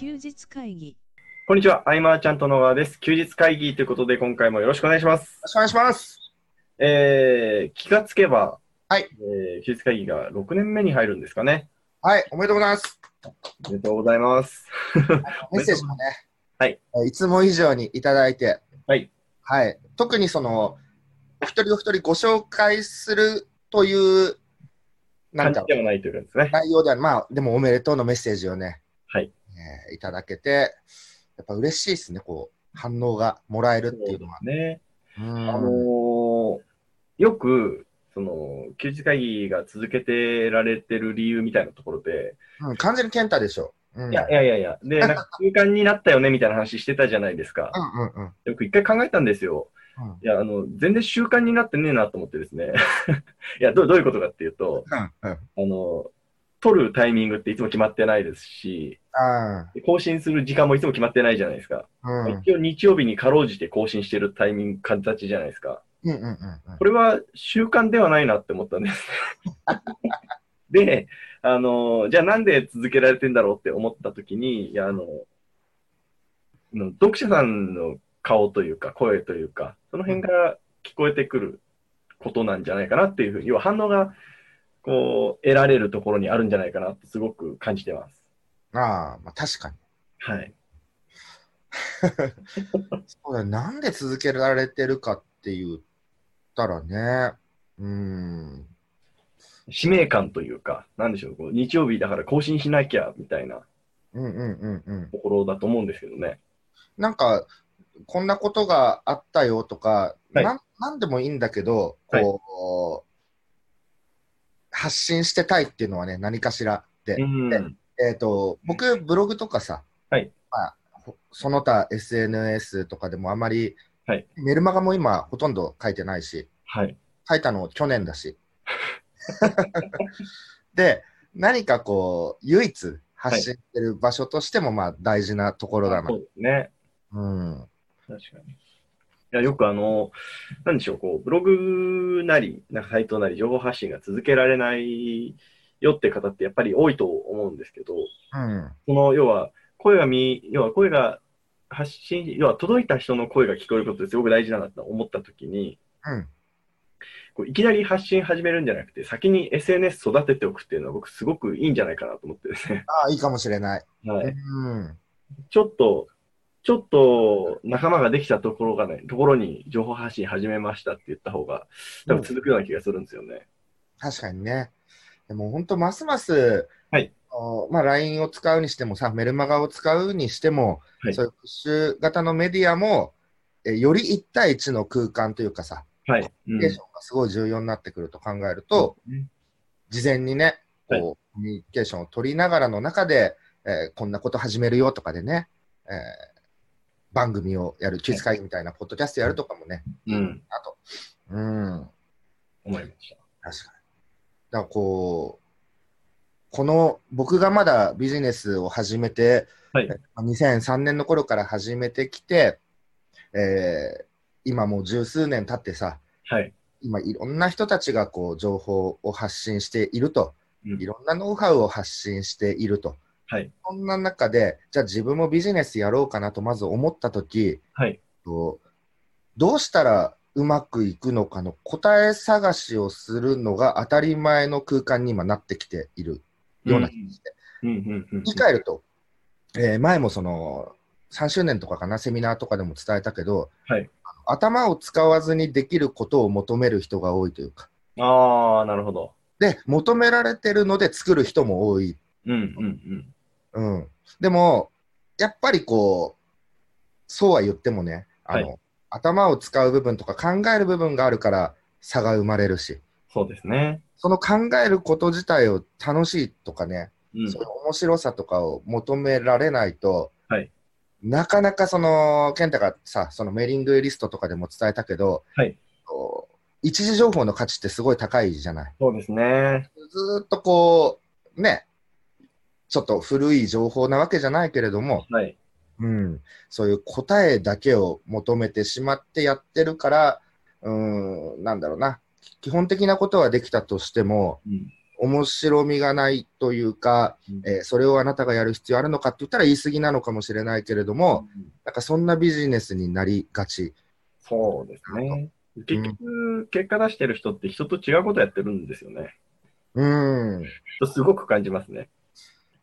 休日会議こんにちは、アイマーちゃんと野川です。休日会議ということで、今回もよろしくお願いします。よろしくお願いします。えー、気がつけば、はい。えー、休日会議が6年目に入るんですかね。はい、おめでとうございます。おめでとうございます。メッセージもね、はいえー。いつも以上にいただいて、はい。はい。特にその、お一人お一人ご紹介するという、なんか感じ、ではないというかですね。内容では、まあ、でもおめでとうのメッセージをね、はい。えーいただけて、やっぱ嬉しいですね、こう、反応がもらえるっていうのは。ね。うんあのーよく、その、休日会議が続けてられてる理由みたいなところで、うん完全に健太でしょ。うん、いやいやいやいや、で、なんか習慣になったよねみたいな話してたじゃないですか。うんうんうん。よく一回考えたんですよ。うんいや、あの、全然習慣になってねえなと思ってですね。いや、どうどういうことかっていうと、うんうん。あの、撮るタイミングっていつも決まってないですし、あ更新する時間もいつも決まってないじゃないですか。あ、うん。一応日曜日にかろうじて更新してるタイミング、形じゃないですか。うんうんうんうん。これは習慣ではないなって思ったんです。で、あの、じゃあなんで続けられてんだろうって思った時に、いや、あの、の読者さんの顔というか、声というか、その辺が聞こえてくることなんじゃないかなっていうふうに、要は反応が、こう、得られるところにあるんじゃないかなってすごく感じてます。ああ、まあ確かに。はい。そうだねなんで続けられてるかって言ったらね、うーん、使命感というか、なんでしょう、こう日曜日だから更新しなきゃみたいなうんうんうんうん。ところだと思うんですけどね。なんか、こんなことがあったよとか、はいなんなんでもいいんだけど、こう、発信してたいっていうのはね、何かしらで。うん。えっ、と、僕、ブログとかさ、はいまあ、ほその他 SNS とかでもあまり、はいメルマガも今ほとんど書いてないし、はい。書いたの去年だし。で、何かこう、唯一発信してる場所としても、まあ大事なところだな。そうですね。うん。確かに。いや、よくあの、なんでしょう、こう、ブログなり、なんかサイトなり、情報発信が続けられないよって方ってやっぱり多いと思うんですけど、うん。その、要は、声が見、要は声が発信、要は届いた人の声が聞こえることってすごく大事だなと思ったときに、うん。こういきなり発信始めるんじゃなくて、先に SNS 育てておくっていうのは僕すごくいいんじゃないかなと思ってですね。ああ、いいかもしれない。はい。うん。ちょっと、ちょっと仲間ができたところがね、ところに情報発信始めましたって言った方が、多分続くような気がするんですよね。確かにね。でも本当、ますます、はいおまあ、LINE を使うにしてもさ、メルマガを使うにしても、はいそういうプッシュ型のメディアも、えより1対1の空間というかさ、はい。コミュニケーションがすごい重要になってくると考えると、うん事前にね、こう、はいコミュニケーションを取りながらの中で、えーこんなこと始めるよとかでね、えー番組をやる、休日会議みたいなポッドキャストやるとかもね、うん。あと、うん、思いました。確かに。だからこう、この僕がまだビジネスを始めて、はいえ2003年の頃から始めてきて、えー今もう十数年経ってさ、はい。今いろんな人たちがこう情報を発信していると、うんいろんなノウハウを発信していると。はい。そんな中で、じゃあ自分もビジネスやろうかなとまず思ったとき、はい。とどうしたらうまくいくのかの答え探しをするのが当たり前の空間に今なってきているような気がして。うんうんうん。言い換えると、えー前もその3周年とかかな、セミナーとかでも伝えたけど、はい。頭を使わずにできることを求める人が多いというか、ああ、なるほど。で、求められてるので作る人も多い。うんうんうん。うん。でも、やっぱりこう、そうは言ってもね、あの、はい頭を使う部分とか考える部分があるから差が生まれるし、そうですね。その考えること自体を楽しいとかね、うんそういう面白さとかを求められないと、はいなかなかその、健太がさ、そのメーリングリストとかでも伝えたけど、はいこう一時情報の価値ってすごい高いじゃない。そうですね。ずーっとこう、ね、ちょっと古い情報なわけじゃないけれども、はい。うん、そういう答えだけを求めてしまってやってるから、うん、なんだろうな、基本的なことはできたとしても、うん面白みがないというか、うんえーそれをあなたがやる必要あるのかって言ったら言い過ぎなのかもしれないけれども、うんなんかそんなビジネスになりがち。そうですね。結局、結果出してる人って人と違うことやってるんですよね。うん。とすごく感じますね。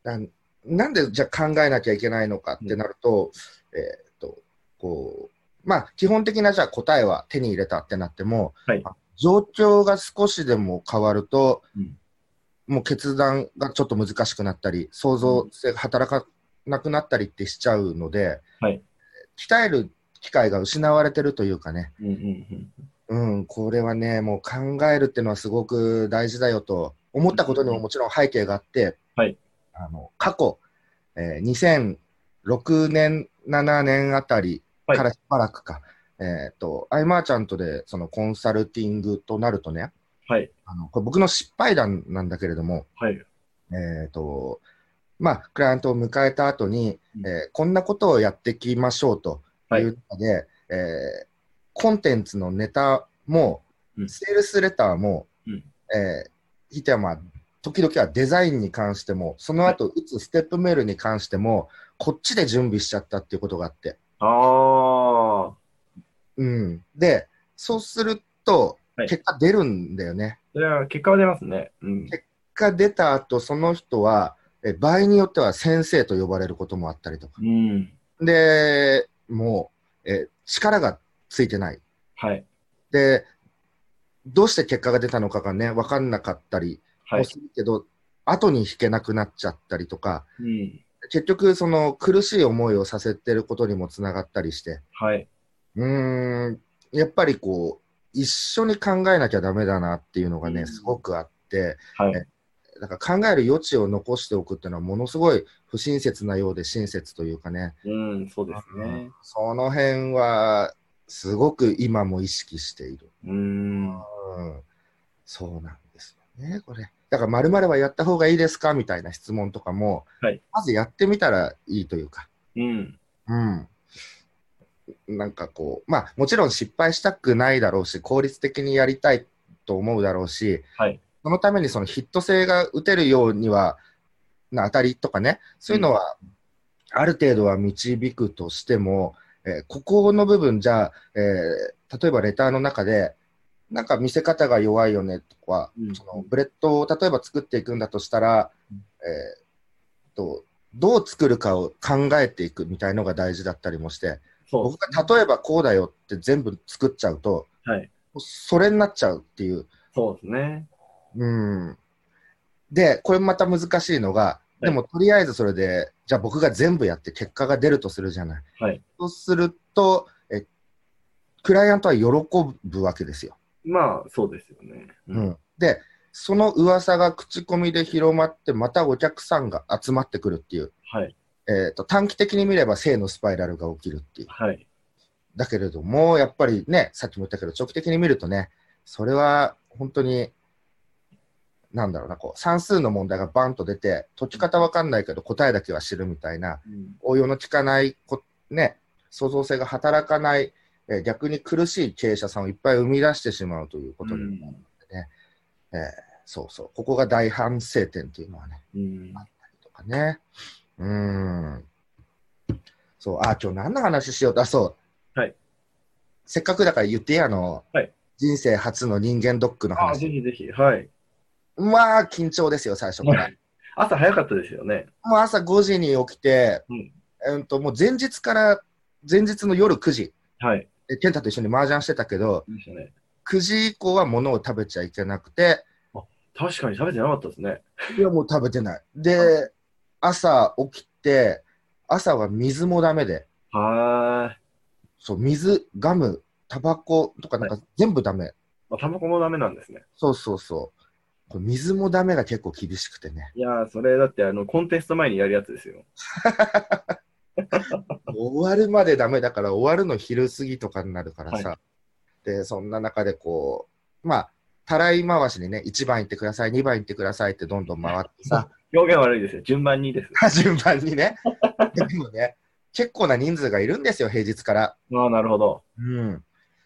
ななんでじゃあ考えなきゃいけないのかってなると、えーっと、こう、まあ、基本的なじゃあ答えは手に入れたってなっても、はい。状況が少しでも変わると、うん。もう決断がちょっと難しくなったり、想像性が働かなくなったりってしちゃうので、はい。鍛える機会が失われてるというかね、うんうんうん。うん、これはね、もう考えるっていうのはすごく大事だよと思ったことにももちろん背景があって、はいあの過去、えー2006年、7年あたりからしばらくか、えっ、と、アイマーチャントでそのコンサルティングとなるとね、はい。あのこれ僕の失敗談なんだけれども、はい。えっ、と、まあ、クライアントを迎えた後に、うん。えーこんなことをやっていきましょうというので、えーコンテンツのネタも、うん。セールスレターも、うん。えーひいてはまあ、時々はデザインに関しても、その後打つステップメールに関しても、こっちで準備しちゃったっていうことがあって。ああ。うん。で、そうするとはい、結果出るんだよね。それは結果は出ますね。うん。結果出た後、その人は、え場合によっては先生と呼ばれることもあったりとか。うん。で、もう、え力がついてない。はい。で、どうして結果が出たのかがね、分かんなかったりはい。もするけど、後に引けなくなっちゃったりとか、うん。結局、その苦しい思いをさせてることにもつながったりして、はい。うーん、やっぱりこう、一緒に考えなきゃダメだなっていうのがね、うんすごくあって、はい。だから考える余地を残しておくっていうのは、ものすごい不親切なようで親切というかね、うん、そうですね。その辺は、すごく今も意識している。うーん。うん、そうなんですよね、これ。だから、まるはやった方がいいですかみたいな質問とかも、はいまずやってみたらいいというか、うん。うん。なんかこう、まあ、もちろん失敗したくないだろうし、効率的にやりたいと思うだろうし、はい。そのためにそのヒット性が打てるようには、な当たりとかね、そういうのは、ある程度は導くとしても、えーここの部分じゃあ、えー例えばレターの中で、なんか見せ方が弱いよねとか、うんそのブレッドを例えば作っていくんだとしたら、うんえーとどう作るかを考えていくみたいのが大事だったりもして、そう僕。が例えばこうだよって全部作っちゃうと、はい。それになっちゃうっていう。そうですね。うん。で、これまた難しいのが、でもとりあえずそれで、じゃあ僕が全部やって結果が出るとするじゃない。はい。そうすると、えクライアントは喜ぶわけですよ。まあ、そうですよね。うう。ん、で、その噂が口コミで広まって、またお客さんが集まってくるっていう、はい。えー、と短期的に見れば正のスパイラルが起きるっていう。はい。だけれども、やっぱりね、さっきも言ったけど、長期的に見るとね、それは本当に、なんだろうな、こう、算数の問題がバンと出て、解き方わかんないけど答えだけは知るみたいな、うん応用の効かないこ、ね、創造性が働かない、えー逆に苦しい経営者さんをいっぱい生み出してしまうということになるのでね、えーそうそう、ここが大反省点というのはね、うん。とかね。うーん。そう、あ、今日何の話しようと、あ、そう。はい。せっかくだから言っていい？あの、はい人生初の人間ドックのあ、話。ぜひぜひ。はい。まあ、緊張ですよ、最初から。朝早かったですよね。もう朝5時に起きて、うん。うんと、もう前日から、前日の夜9時、はい。え健太と一緒に麻雀してたけど、ね。9時以降は物を食べちゃいけなくて、確かに食べてなかったですね。いや、もう食べてない。で、朝起きて、朝は水もダメで、はーい。そう、水、ガム、タバコとかなんか全部ダメ。まあ、タバコもダメなんですね。そうそうそう。これ水もダメが結構厳しくてね。いやー、それだって、あの、コンテスト前にやるやつですよ。終わるまでダメだから、終わるの昼過ぎとかになるからさ。はで、そんな中でこう、まあ、たらい回しにね、1番行ってください、2番行ってくださいってどんどん回ってさ、表現悪いですよ。順番にです。順番にね。でもね、結構な人数がいるんですよ、平日から。ああ、なるほど。うん。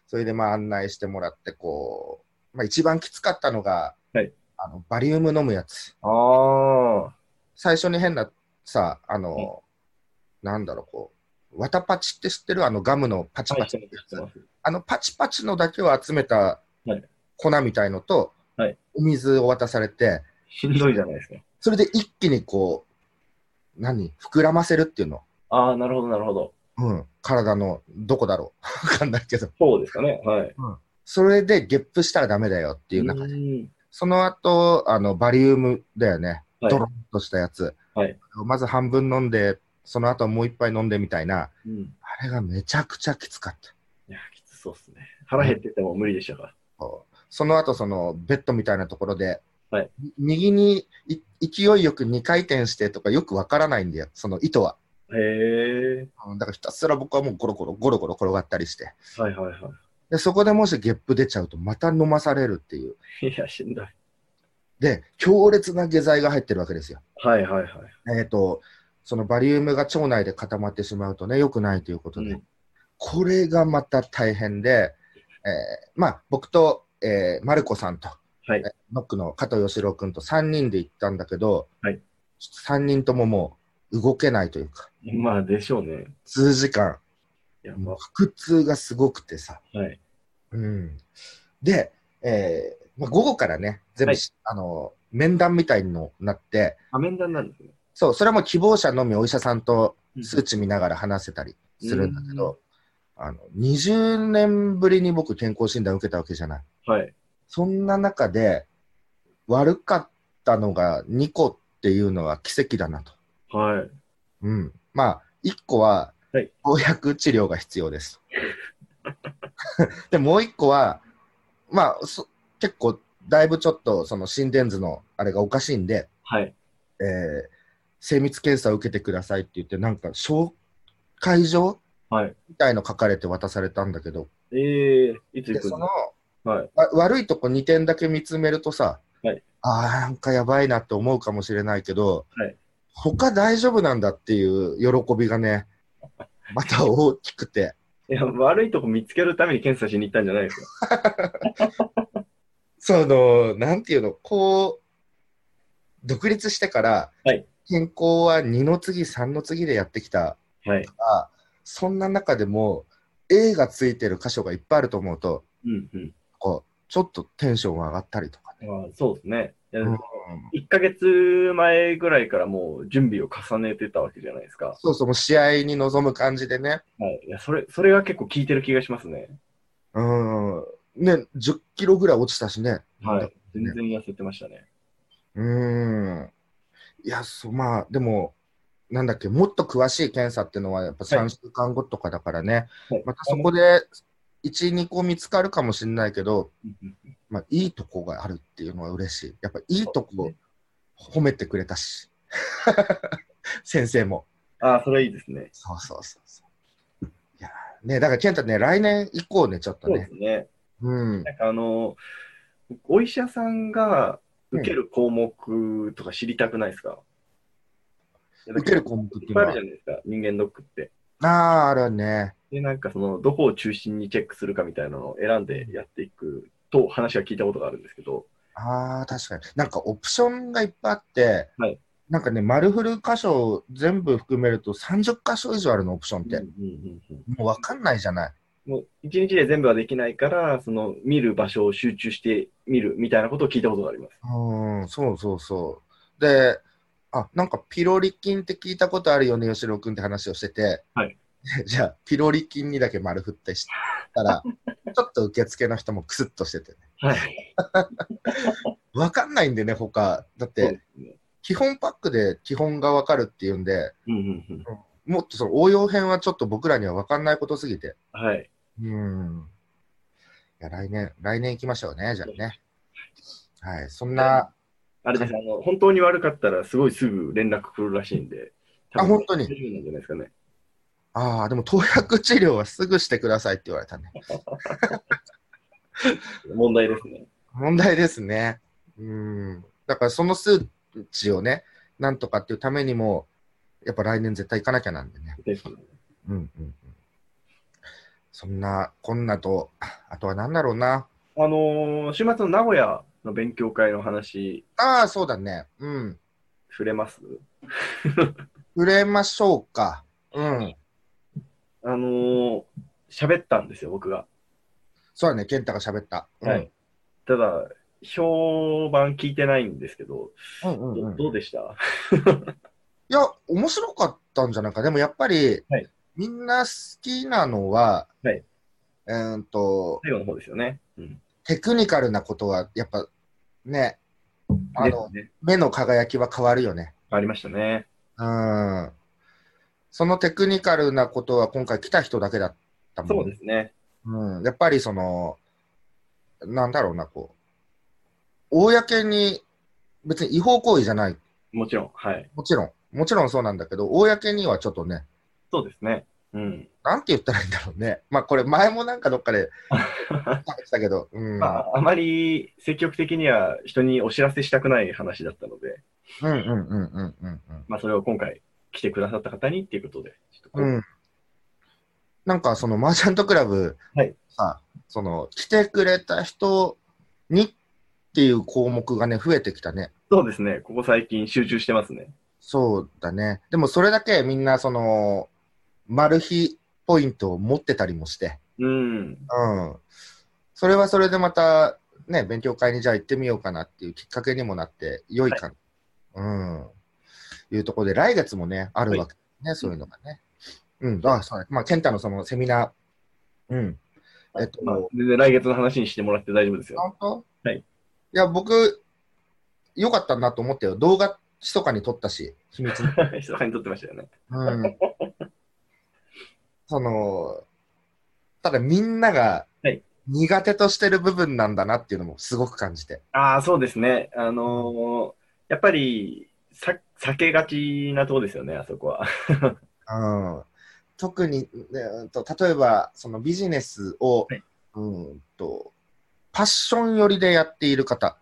それでまあ案内してもらって、こう、まあ一番きつかったのが、はいあのバリウム飲むやつ。ああ。最初に変なさ、あの、なんだろう、こう、ワタパチって知ってる？あのガムのパチパチってやつ、ます。あのパチパチのだけを集めたはい粉みたいのと、はいお水を渡されて、しんどいじゃないですか。それで一気にこう、何？膨らませるっていうの？ああ、なるほど、なるほど。うん。体のどこだろう？わかんないけど。そうですかね。はい。それでゲップしたらダメだよっていう中で。んその後、あの、バリウムだよね。はいドロッとしたやつ。はいまず半分飲んで、その後もう一杯飲んでみたいな。うん。あれがめちゃくちゃきつかった。いや、きつそうっすね。腹減ってても無理でしたか？そうその後、そのベッドみたいなところで、はい右にい勢いよく2回転してとかよくわからないんだよ、その意図は。へえ。うんだからひたすら僕はもうゴロゴロゴロゴロ転がったりして。はいはいはで、そこでもしゲップ出ちゃうとまた飲まされるっていう。い。いや、しんどい。で、強烈な下剤が入ってるわけですよ。はいはいはい。えっ、と、そのバリウムが腸内で固まってしまうとね、良くないということで、うん。これがまた大変で、えーまあ、僕と、えーマルコさんと、はい。ノックの加藤義郎君と3人で行ったんだけど、はい。3人とももう動けないというか、まあ、でしょうね。数時間、腹痛がすごくてさ、あ、はい。うん、で、えーまあ、午後からね、全部、はい。あの面談みたいになって、あ、面談なんですね。そう、それはもう希望者のみお医者さんと数値見ながら話せたりするんだけうんど、あの20年ぶりに僕、健康診断受けたわけじゃない。はい。そんな中で、悪かったのが2個っていうのは奇跡だなと。はい。うん。まあ、1個ははい、投薬治療が必要です。で、もう1個は、まあ、そ結構、だいぶちょっと、その心電図のあれがおかしいんで、はい。えー精密検査を受けてくださいって言って、なんか、紹介状はい。みたいの書かれて渡されたんだけど、ええいつ行くの？のはい。わ悪いとこ2点だけ見つめるとさ、はいああ、なんかやばいなって思うかもしれないけど、はい他大丈夫なんだっていう喜びがね、また大きくて、いや、悪いとこ見つけるために検査しに行ったんじゃないですか。その、なんていうの、こう、独立してから、はい健康は2の次、3の次でやってきたはい。が、そんな中でも、A がついてる箇所がいっぱいあると思うと、うんうん。こう、ちょっとテンションが上がったりとかね。まあ、そうですね。うん1ヶ月前ぐらいからもう準備を重ねてたわけじゃないですか。そうそう、もう試合に臨む感じでね、はい。いや、それ、それが結構効いてる気がしますね。うん、ね、10キロぐらい落ちたしね。はい。全然痩せてましたね。うん。いや、そう、まあ、でも、なんだっけ、もっと詳しい検査っていうのは、やっぱ3週間後とかだからね、はいまたそこで1、2個見つかるかもしれないけど、まあ、いいとこがあるっていうのは嬉しい。やっぱいいとこ褒めてくれたし、先生も。ああ、それはいいですね。そうそうそうそう。いやーね、だから健太ね、来年以降ね、ちょっとそうでね。すね。うん。なんかあの、お医者さんが受ける項目とか知りたくないですか、受ける項目っていっぱいあるじゃないですか、人間ドックって。ああ、あるね。で、なんかその、どこを中心にチェックするかみたいなのを選んでやっていくと話は聞いたことがあるんですけど、ああ、確かに。なんかオプションがいっぱいあって、はいなんかね、丸フル箇所全部含めると30箇所以上あるの、オプションって。うんうんうんうんもうわかんないじゃない。もう一日で全部はできないから、その見る場所を集中して見るみたいなことを聞いたことがあります。うん、そうそうそう。で、あ、なんかピロリ菌って聞いたことあるよね、吉郎君って話をしてて、はい じゃあ、ピロリ菌にだけ丸振ってしたら、ちょっと受付の人もクスッとしててね。はい。わかんないんでね、他。だってね。基本パックで基本がわかるっていうんで、うんうんうん。もっとその応用編はちょっと僕らにはわかんないことすぎて。はい。うん。いや、来年、来年行きましょうね、じゃあね。はい、そんな、あれです、あの、本当に悪かったらすごいすぐ連絡来るらしいんで。あ本当に？大丈夫なんじゃないですかね。ああ、でも投薬治療はすぐしてくださいって言われたね。問題ですね。問題ですね。うん。だからその数値をね、なんとかっていうためにも、やっぱ来年絶対行かなきゃなんでね。ですね。うんうんうん。そんな、こんなと、あとは何だろうな。あのー週末の名古屋の勉強会の話、ああ、そうだね。うん。触れます？触れましょうか。うん。あのー喋ったんですよ、僕が。そうだね、健太が喋った。うんはい。ただ、評判聞いてないんですけど、うんうんうん。どどうでした？いや、面白かったんじゃないか。でもやっぱり、はいみんな好きなのは、はいえーんと、最後の方ですよね。うん。テクニカルなことは、やっぱね、あの、ね。目の輝きは変わるよね。ありましたね。うん。そのテクニカルなことは今回来た人だけだったもんそうですね。うん。やっぱりその、なんだろうな、こう、公に別に違法行為じゃない。もちろん。はい。もちろん。もちろんそうなんだけど、公にはちょっとね、そうですね。うん。なんて言ったらいいんだろうね。まあこれ前もなんかどっかで食べてたけど、うん。まあ、あまり積極的には人にお知らせしたくない話だったので、うんうんうんうんうんまあ、それを今回来てくださった方にっていうことで、ちょっとこううん。うん。なんかそのマーチャントクラブ、はいさ、その来てくれた人にっていう項目がね、増えてきたね。そうですね。ここ最近集中してますね。そうだね。でもそれだけみんなその、マル秘ポイントを持ってたりもして、うん。うん。それはそれでまた、ね、勉強会にじゃあ行ってみようかなっていうきっかけにもなって、良いかな、うん。いうところで、来月もね、あるわけね、そういうのがね。うん、あ、そうね。まあ、健太のそのセミナー、うん。えっと、まあ、全然来月の話にしてもらって大丈夫ですよ。本当？はい。いや、僕、良かったなと思ったよ。動画密かに撮ったし、秘密に。密かに撮ってましたよね。うん。その、ただみんながはい苦手としてる部分なんだなっていうのもすごく感じて。ああ、そうですね。あのーやっぱり、さ、避けがちなとこですよね、あそこは。うん、特に、ねうんと、例えばそのビジネスを、はいうんとパッション寄りでやっている方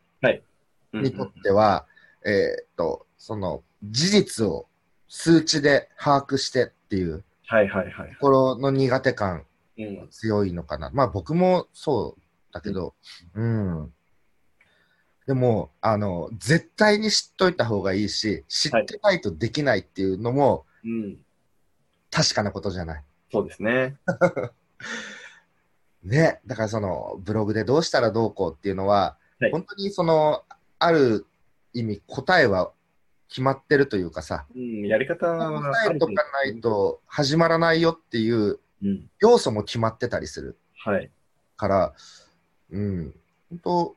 うんにとっては、えーっとその事実を数値で把握してっていうはいはいはいと。ころの苦手感うん、強いのかな。まあ僕もそうだけど、うん。でも、あの、絶対に知っといた方がいいし、知ってないとできないっていうのもうん。確かなことじゃない。そうですね。ね。だからその、ブログでどうしたらどうこうっていうのは、はい本当にその、ある意味答えは決まってるというかさ、うん、やり方は答えとかない。と始まらないよっていううん。要素も決まってたりする。はい。から、うん、本当、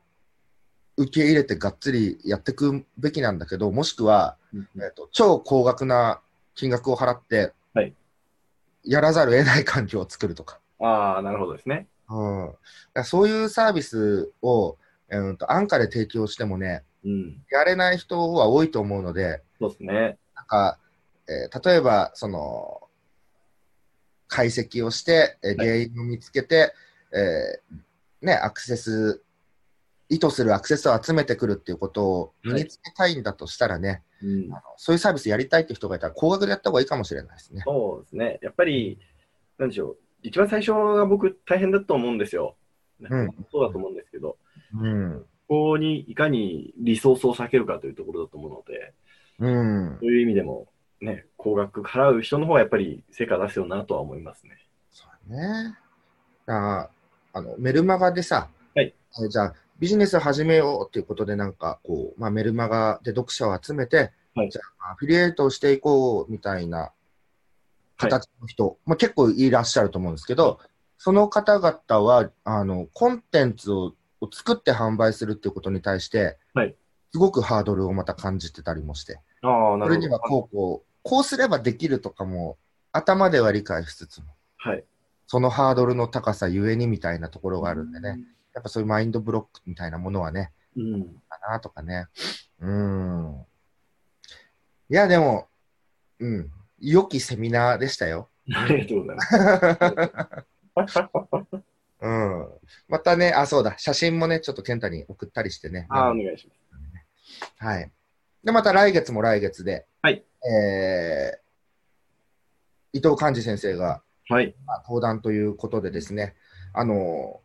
受け入れてがっつりやっていくべきなんだけど、もしくは、うんえっと超高額な金額を払って、はいやらざるを得ない環境を作るとか、ああ、なるほどですね。うん、そういうサービスを、えーと安価で提供してもね、うん。やれない人は多いと思うので、そうですね。なんか、えー例えば、その、解析をして、えーはい原因を見つけて、えーね、アクセス、意図するアクセスを集めてくるっていうことを身につけたいんだとしたらね、うんあ。のそういうサービスやりたいって人がいたら、高額でやった方がいいかもしれないですね。そうですね。やっぱり、なんでしょう。一番最初が僕大変だと思うんですよ。うんそうだと思うんですけど、うん。ここにいかにリソースを避けるかというところだと思うので、うん。そういう意味でも、ね、高額払う人の方がやっぱり成果出すよなとは思いますね。そうね。ああのメルマガでさ、はいえじゃあ、ビジネス始めようっていうことで、なんかこう、まあ、メルマガで読者を集めて、はいじゃあ、アフィリエイトをしていこうみたいな形の人、まあ、結構いらっしゃると思うんですけど、その方々はあのコンテンツをを作って販売するっていうことに対して、はいすごくハードルをまた感じてたりもして、ああ、なるほど。これにはこうこう、こうすればできるとかも、頭では理解しつつも、はい。そのハードルの高さゆえにみたいなところがあるんでね、やっぱそういうマインドブロックみたいなものはね、うん。かなとかね。うーん。いや、でも、うん、良きセミナーでしたよ。ありがとうございます。うん。またね、あ、そうだ、写真もね、ちょっと健太に送ったりしてね。ああ、お願いします。はい。で、また来月も来月で、はい。えー、伊藤寛治先生が、はい。まあ登壇ということでですね、あの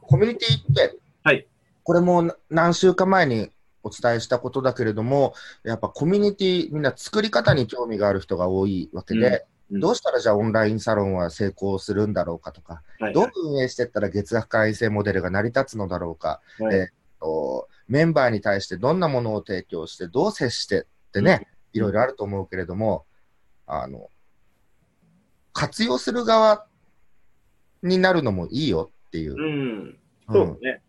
コミュニティって、はいこれも何週間前にお伝えしたことだけれども、やっぱコミュニティ、みんな作り方に興味がある人が多いわけで、うんどうしたらじゃあオンラインサロンは成功するんだろうかとか、はいどう運営していったら月額会員制モデルが成り立つのだろうか、はいえーとメンバーに対してどんなものを提供して、どう接してってね、いろいろあると思うけれども、あの、活用する側になるのもいいよっていう。うん。うんそうね。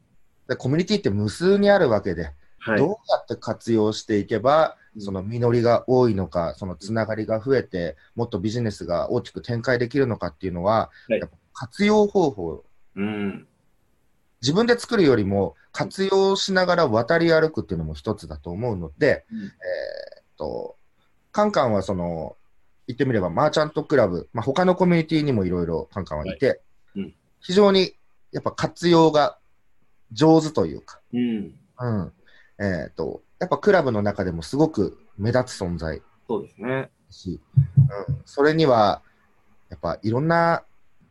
でコミュニティって無数にあるわけで、はい。どうやって活用していけば、うんその実りが多いのか、そのつながりが増えて、もっとビジネスが大きく展開できるのかっていうのは、はい。やっぱ活用方法、うん。自分で作るよりも活用しながら渡り歩くっていうのも一つだと思うので、うん。えーっと、カンカンはその、言ってみればマーチャントクラブ、まあ、他のコミュニティにもいろいろカンカンはいて、はい。うん。非常にやっぱ活用が上手というか、うん。うん。えっ、と、やっぱクラブの中でもすごく目立つ存在だそうですね。し、うん、それには、やっぱいろんな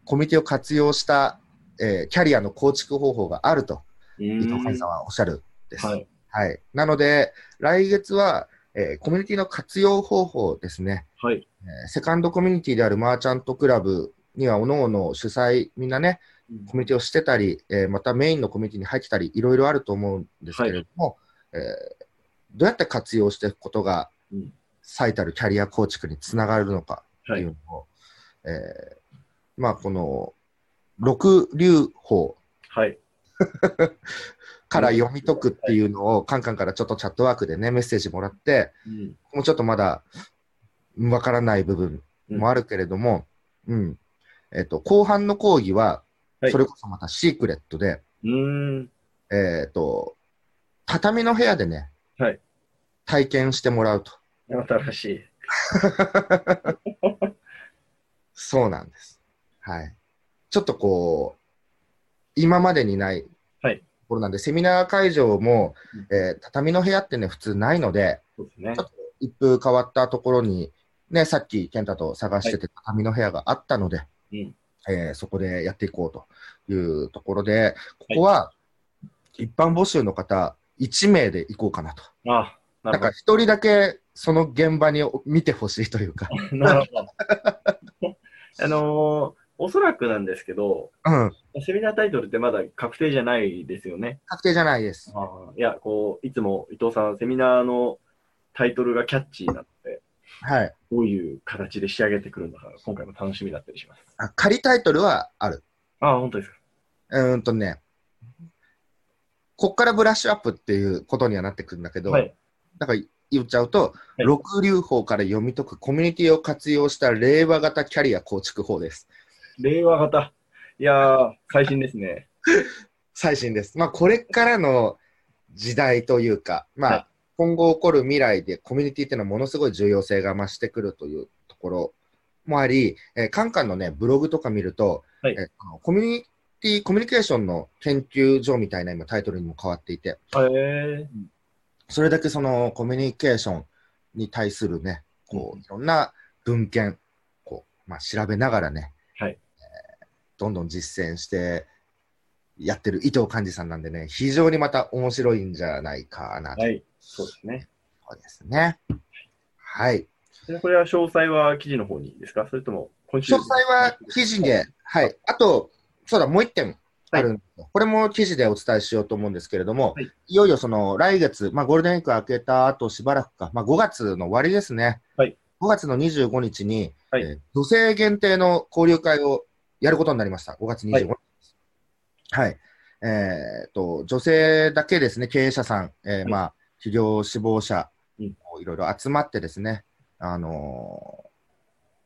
コミュニティを活用した、えーキャリアの構築方法があると、う伊藤。さんはおっしゃるです。はい。はい。なので、来月は、えーコミュニティの活用方法ですね。はい。えーセカンドコミュニティであるマーチャントクラブには、おのおの主催、みんなね、コミュニティをしてたり、えーまたメインのコミュニティに入ってたり、いろいろあると思うんですけれども、えーどうやって活用していくことがうん最たるキャリア構築につながるのかってはいいうのを、えーまあ、この六流法はい。から読み解くっていうのを、カンカンからちょっとチャットワークでね、メッセージもらって、うん。もうちょっとまだわからない部分もあるけれども、うん。えっ、と、後半の講義は、はいそれこそまたシークレットで、うん。えっ、と、畳の部屋でね、はい体験してもらうと。新しい。そうなんです。はい。ちょっとこう、今までにないはいところなんで、セミナー会場も、うえー畳の部屋ってね、普通ないので、そうですねちょ。っと一風変わったところに、ね、さっき健太と探してて、畳の部屋があったので、うんえーそこでやっていこうというところで、ここは一般募集の方、1名で行こうかなと。あ、ななんか一人だけその現場に見てほしいというか、ど。なるほど。あのー、おそらくなんですけど、うん、セミナータイトルってまだ確定じゃないですよね。確定じゃないです。あーいや、こう、いつも伊藤さん、セミナーのタイトルがキャッチーなので、はい。どういう形で仕上げてくるのか、今回も楽しみだったりします。あ仮タイトルはある。ああ、本当ですか。うーんとね、こっからブラッシュアップっていうことにはなってくるんだけど、はい。だから言っちゃうと、はい六流法から読み解くコミュニティを活用した令和型キャリア構築法です。令和型。いやー、最新ですね。最新です。まあ、これからの時代というか、まあ、はい今後起こる未来でコミュニティっていうのはものすごい重要性が増してくるというところもあり、えーカンカンのね、ブログとか見ると、はいえーコミュニティ、コミュニケーションの研究所みたいな今タイトルにも変わっていて、へえそれだけそのコミュニケーションに対するね、こうう、いろんな文献、こう、まあ、調べながらね、はいえーどんどん実践してやってる伊藤寛治さんなんでね、非常にまた面白いんじゃないかなと。はい。そうですね。そうですね。はい。でこれは詳細は記事の方にですか？それとも詳細は記事で、はい。あと、そうだ、もう一点あるんですよ、これも記事でお伝えしようと思うんですけれども、はい。い、よいよその来月、まあ、ゴールデンウィーク明けた後しばらくか、まあ、5月の終わりですね。はい。5月の25日に、はい。えー女性限定の交流会をやることになりました。5月25日。です。はい。えーと、女性だけですね、経営者さん、えーまあ、企業志望者、うん。いろいろ集まってですね、あのー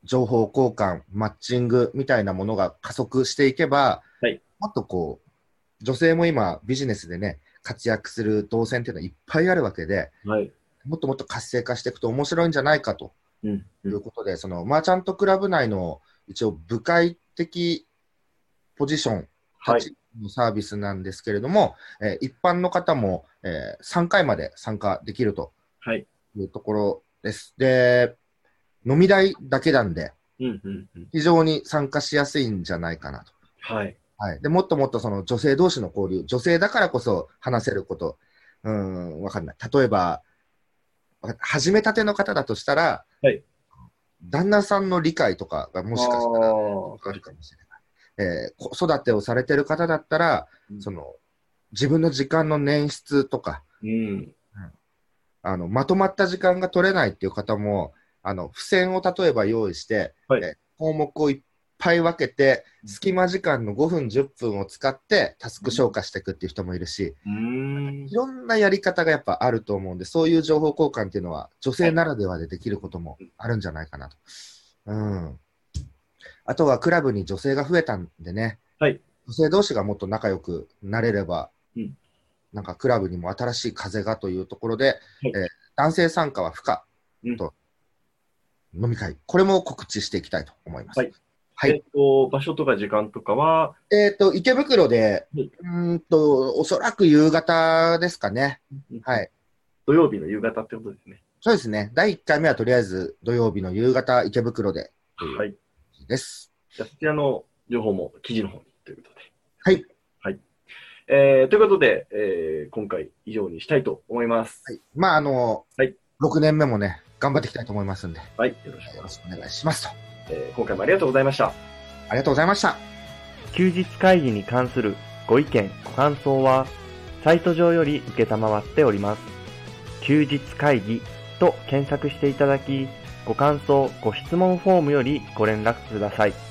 情報交換、マッチングみたいなものが加速していけば、はいもっとこう、女性も今、ビジネスでね、活躍する動線っていうのはいっぱいあるわけで、はい。もっともっと活性化していくと面白いんじゃないかとうん。ということで、そのマーチャントクラブ内の一応部会的ポジションのサービスなんですけれども、えー一般の方も、えー3回まで参加できるとはい。いうところです。で、飲み代だけなんで、うん。うん。うん。非常に参加しやすいんじゃないかなと。はい。はい。で、もっともっとその女性同士の交流、女性だからこそ話せること、うーん、わかんない。例えば、始めたての方だとしたら、はい旦那さんの理解とかがもしかしたらああるかもしれない。えー子育てをされてる方だったら、うんその、自分の時間の捻出とか、うん。あの、まとまった時間が取れないっていう方も、あの、付箋を例えば用意して、はい。え項目をいっぱい分けて、うん隙間時間の5分、10分を使ってタスク消化していくっていう人もいるし、うーん。い。ろんなやり方がやっぱあると思うんで、そういう情報交換っていうのは、女性ならではでできることもあるんじゃないかなと。うん。あとは、クラブに女性が増えたんでね、はい。女性同士がもっと仲良くなれれば、うん。なんかクラブにも新しい風がというところで、はい。えー男性参加は不可うん。と、飲み会、これも告知していきたいと思います。はいはいえっと、場所とか時間とかは、えっ、と、池袋で、はいうーんと、おそらく夕方ですかね。はい。土曜日の夕方ってことですね。そうですね。第1回目はとりあえず土曜日の夕方、池袋ではい。です。じゃあそちらの情報も記事の方にということで。はい。はい。えー、ということで、えー、今回以上にしたいと思います。はい。まあ、あの、はい6年目もね、頑張っていきたいと思いますんで、よはい。よろしくお願いしろます。お願いしますと。えー、今回もありがとうございました。ありがとうございました。休日会議に関するご意見、ご感想は、サイト上より受けたまわっております。休日会議と検索していただき、ご感想、ご質問フォームよりご連絡ください。